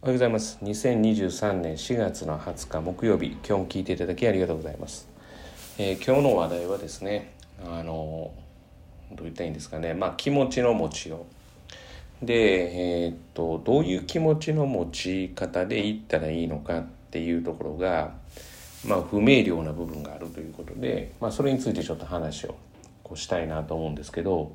おはようございます。2023年4月の20日木曜日。今日も聞いていただきありがとうございます、えー、今日の話題はですねあのどう言ったらいいんですかね。まあ気持ちの持ちよう。でえー、っとどういう気持ちの持ち方でいったらいいのかっていうところがまあ不明瞭な部分があるということでまあそれについてちょっと話をこうしたいなと思うんですけど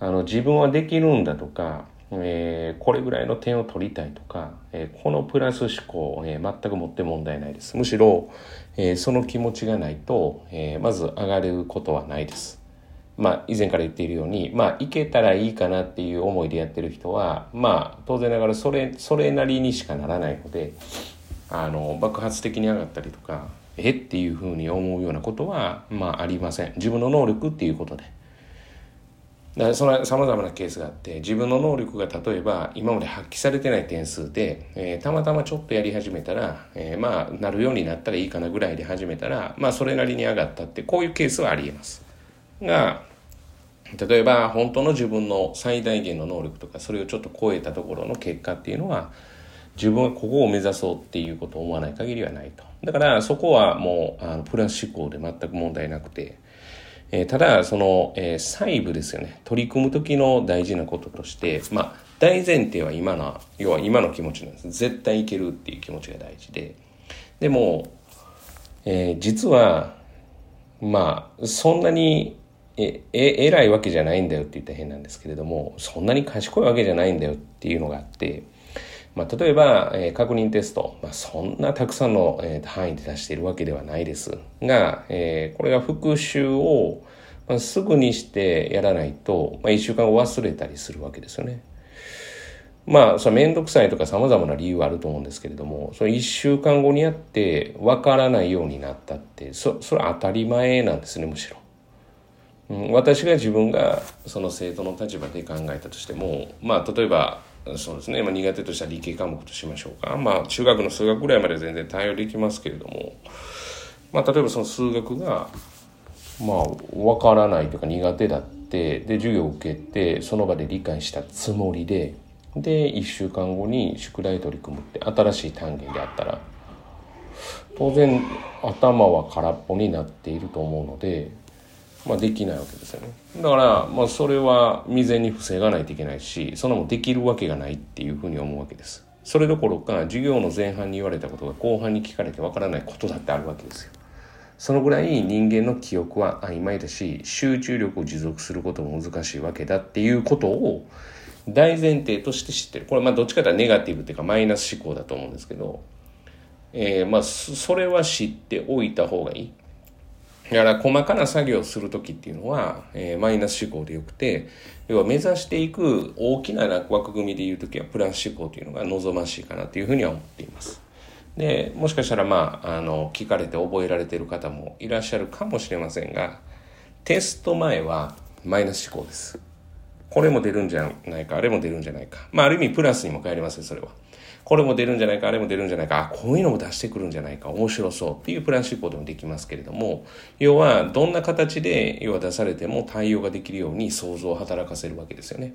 あの自分はできるんだとかえー、これぐらいの点を取りたいとか、えー、このプラス思考、えー、全くもって問題ないです。むしろ、えその気持ちがないと、えまず上がることはないです。まあ、以前から言っているように、まあ、いけたらいいかなっていう思いでやってる人は、まあ、当然ながらそれ、それなりにしかならないので、あの、爆発的に上がったりとか、えっていうふうに思うようなことは、まあ、ありません。自分の能力っていうことで。だそのさまざまなケースがあって自分の能力が例えば今まで発揮されてない点数で、えー、たまたまちょっとやり始めたら、えー、まあなるようになったらいいかなぐらいで始めたらまあそれなりに上がったってこういうケースはありえます。が例えば本当の自分の最大限の能力とかそれをちょっと超えたところの結果っていうのは自分はここを目指そうっていうことを思わない限りはないと。だからそこはもうあのプラス思考で全く問題なくてえー、ただ、その、えー、細部ですよね。取り組む時の大事なこととして、まあ、大前提は今の、要は今の気持ちなんです。絶対いけるっていう気持ちが大事で。でも、えー、実は、まあ、そんなに、え、え、偉いわけじゃないんだよって言ったら変なんですけれども、そんなに賢いわけじゃないんだよっていうのがあって、まあ、例えば、えー、確認テスト、まあ、そんなたくさんの、えー、範囲で出しているわけではないですが、えー、これが復習を、まあ、すぐにしてやらないと、まあ、1週間後忘れたりするわけですよね。まあ、それめんどくさいとか様々な理由はあると思うんですけれども、その1週間後にやって分からないようになったって、そ、それは当たり前なんですね、むしろ。うん、私が自分がその生徒の立場で考えたとしても、まあ、例えば、そうですね、まあ、苦手とした理系科目としましょうか。まあ、中学の数学ぐらいまで全然対応できますけれども、まあ、例えばその数学が、まあ、わからないというか苦手だって、で、授業を受けて、その場で理解したつもりで、で、1週間後に宿題取り組むって新しい単元であったら、当然頭は空っぽになっていると思うので、まあ、できないわけですよね。だから、まあ、それは未然に防がないといけないしそんなもんできるわけがないっていうふうに思うわけです。それどころか授業の前半に言われたことが後半に聞かれてわからないことだってあるわけですよ。そのぐらい人間の記憶は曖昧だし集中力を持続することも難しいわけだっていうことを大前提として知ってる。これまあどっちかというとネガティブっていうかマイナス思考だと思うんですけど、えー、まあそれは知っておいた方がいい。だから細かな作業をする時っていうのは、えー、マイナス思考でよくて、要は目指していく大きな枠組みで言う時はプラス思考というのが望ましいかなというふうには思っています。で、もしかしたらまあ、あの、聞かれて覚えられている方もいらっしゃるかもしれませんが、テスト前はマイナス思考です。これも出るんじゃないか、あれも出るんじゃないか。まあ、ある意味プラスにも帰りますよ、それは。これも出るんじゃないか、あれも出るんじゃないか、あ、こういうのも出してくるんじゃないか、面白そうっていうプラン思考でもできますけれども、要はどんな形で要は出されても対応ができるように想像を働かせるわけですよね。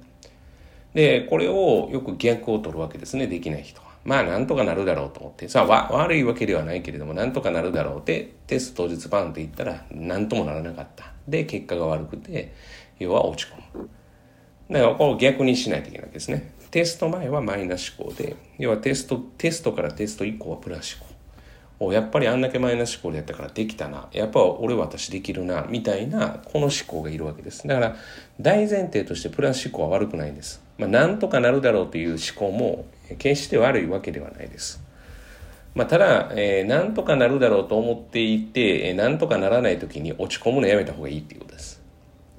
で、これをよく逆を取るわけですね、できない人は。まあ、なんとかなるだろうと思って。さあ、悪いわけではないけれども、なんとかなるだろうって、テスト当日バンって言ったら、なんともならなかった。で、結果が悪くて、要は落ち込む。だから、これを逆にしないといけないですね。テスト前はマイナス思考で、要はテスト、テストからテスト以降はプラス思考。おやっぱりあんだけマイナス思考でやったからできたな。やっぱ俺私できるな。みたいな、この思考がいるわけです。だから、大前提としてプラス思考は悪くないんです。まあ、なんとかなるだろうという思考も、決して悪いわけではないです。まあ、ただ、えー、なんとかなるだろうと思っていて、えー、なんとかならない時に落ち込むのやめた方がいいっていうことです。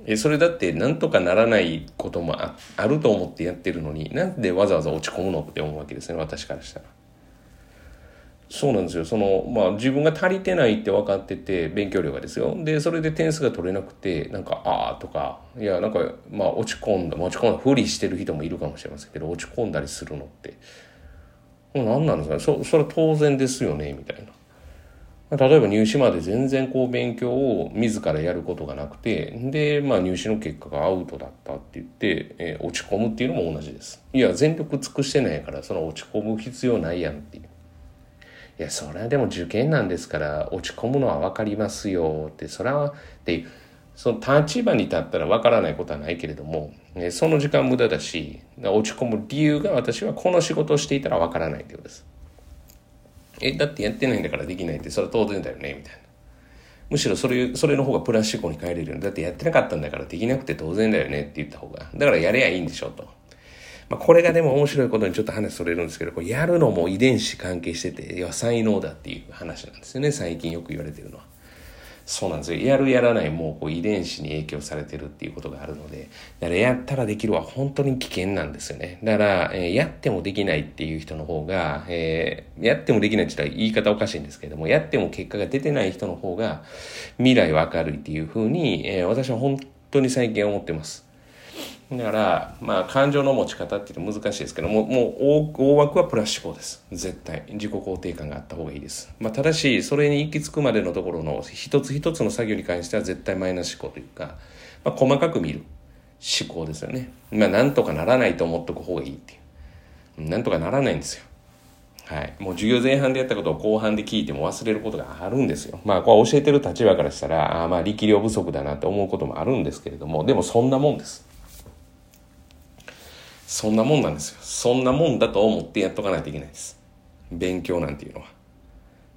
えそれだってなんとかならないこともあると思ってやってるのになんでわざわざ落ち込むのって思うわけですね私からしたら。そうなんですよそのまあ自分が足りてないって分かってて勉強量がですよでそれで点数が取れなくてなんかああとかいやなんかまあ落ち込んだ落ち込んだふりしてる人もいるかもしれませんけど落ち込んだりするのって何なんですかねそそれは当然ですよねみたいな。例えば入試まで全然こう勉強を自らやることがなくてで、まあ、入試の結果がアウトだったって言って、えー、落ち込むっていうのも同じです。いや全力尽くしてないからその落ち込む必要ないやんっていう。いやそれはでも受験なんですから落ち込むのは分かりますよってそれはっていうその立場に立ったら分からないことはないけれども、ね、その時間無駄だし落ち込む理由が私はこの仕事をしていたら分からないってことです。え、だってやってないんだからできないって、それは当然だよね、みたいな。むしろそれ、それの方がプラス思考に変えれるよ。だってやってなかったんだからできなくて当然だよねって言った方が。だからやれやいいんでしょ、と。まあ、これがでも面白いことにちょっと話それるんですけど、これやるのも遺伝子関係してて、要は、才能だっていう話なんですよね、最近よく言われてるのは。そうなんですよ。やるやらないもうこう遺伝子に影響されてるっていうことがあるので、だからやったらできるは本当に危険なんですよね。だから、えー、やってもできないっていう人の方が、えー、やってもできないって言ったら言い方おかしいんですけれども、やっても結果が出てない人の方が未来は明るいっていうふうに、えー、私は本当に最近思ってます。だから、まあ、感情の持ち方っていうのは難しいですけども、もう大枠はプラス思考です。絶対。自己肯定感があった方がいいです。まあ、ただし、それに行き着くまでのところの一つ一つの作業に関しては絶対マイナス思考というか、まあ、細かく見る思考ですよね。まあ、なんとかならないと思っとく方がいいっていう。なんとかならないんですよ。はい。もう授業前半でやったことを後半で聞いても忘れることがあるんですよ。まあ、これ教えてる立場からしたら、あまあ、力量不足だなって思うこともあるんですけれども、でもそんなもんです。そんなもんなんですよ。そんなもんだと思ってやっとかないといけないです。勉強なんていうのは。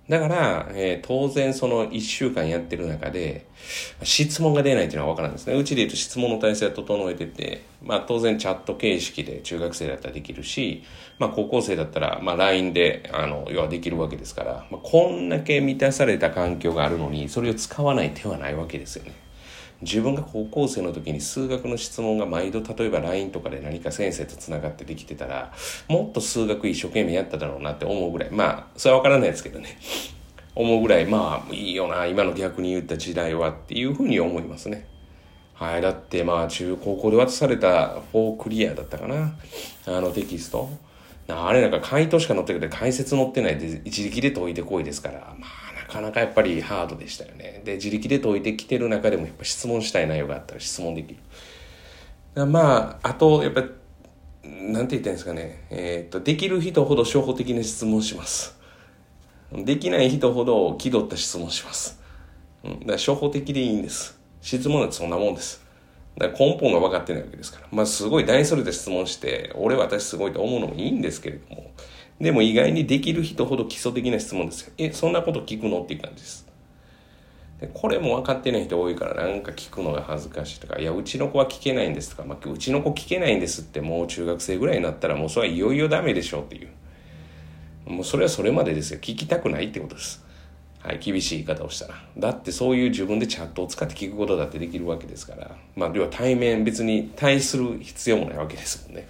だから、えー、当然その1週間やってる中で、質問が出ないっていうのは分からんですね。うちで言うと質問の体制は整えてて、まあ当然チャット形式で中学生だったらできるし、まあ高校生だったら、まあ LINE で、あの、要はできるわけですから、まあこんだけ満たされた環境があるのに、それを使わない手はないわけですよね。自分が高校生の時に数学の質問が毎度例えば LINE とかで何か先生とつながってできてたらもっと数学一生懸命やっただろうなって思うぐらい。まあそれは分からないですけどね。思うぐらいまあいいよな今の逆に言った時代はっていうふうに思いますね。はいだってまあ中高校で渡された4クリアだったかな。あのテキスト。あれなんか回答しか載ってくれて解説載ってないで一力で解いてこいですから。まあかなかやっぱりハードでしたよね。で、自力で解いてきてる中でもやっぱ質問したい内容があったら質問できる。まあ、あと、やっぱ、なんて言ったんですかね。えっ、と、できる人ほど初歩的な質問します。できない人ほど気取った質問します。うん、だから初歩的でいいんです。質問なんてそんなもんです。だから根本が分かってないわけですから。まあすごい大それた質問して、俺私すごいと思うのもいいんですけれども、でも意外にできる人ほど基礎的な質問ですよ。え、そんなこと聞くの？っていう感じです。でこれも分かってない人多いからなんか聞くのが恥ずかしいとか、いや、うちの子は聞けないんですとか、まあ、うちの子聞けないんですってもう中学生ぐらいになったらもうそれはいよいよダメでしょうっていう。もうそれはそれまでですよ。聞きたくないってことです。はい、厳しい言い方をしたら。だってそういう自分でチャットを使って聞くことだってできるわけですから。まあ、要は対面別に対する必要もないわけですもんね。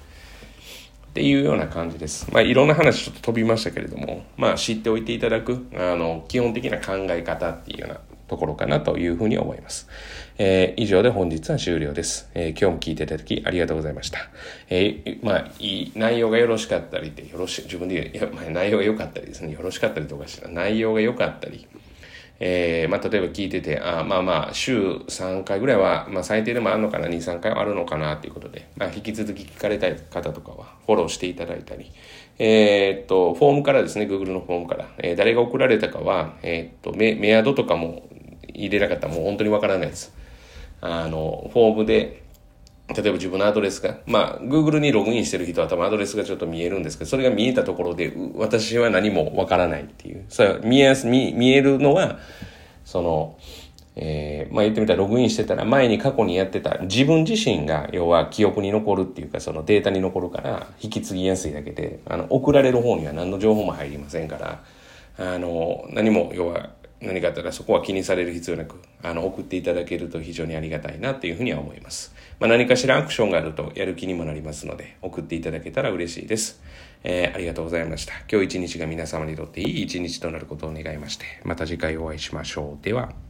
っていうような感じです。まあ、いろんな話ちょっと飛びましたけれども、まあ、知っておいていただく、あの、基本的な考え方っていうようなところかなというふうに思います。えー、以上で本日は終了です。えー、今日も聞いていただきありがとうございました。えー、まあ、いい、内容がよろしかったりって、よろし、自分で言う、いや、まあ、内容が良かったりですね、よろしかったりとかしたら、内容が良かったり、えー、まあ、例えば聞いてて、あまあまあ、週3回ぐらいは、まあ、最低でもあるのかな、2、3回はあるのかな、ということで、まあ、引き続き聞かれたい方とかは、フォローしていただいたり、えー、っと、フォームからですね、Google のフォームから、えー、誰が送られたかは、え、っと、メ、メアドとかも入れなかったらもう本当にわからないです。あの、フォームで、例えば自分のアドレスが、まあ、Google にログインしてる人は多分アドレスがちょっと見えるんですけど、それが見えたところで、私は何もわからないっていう。それ見えやす、見、見えるのは、その、えー、まあ言ってみたらログインしてたら前に過去にやってた自分自身が要は記憶に残るっていうかそのデータに残るから引き継ぎやすいだけで、あの、送られる方には何の情報も入りませんから、あの、何も要は何かあったらそこは気にされる必要なく、あの、送っていただけると非常にありがたいなっていうふうには思います。まあ、何かしらアクションがあるとやる気にもなりますので、送っていただけたら嬉しいです。えー、ありがとうございました。今日一日が皆様にとっていい一日となることを願いまして、また次回お会いしましょう。では。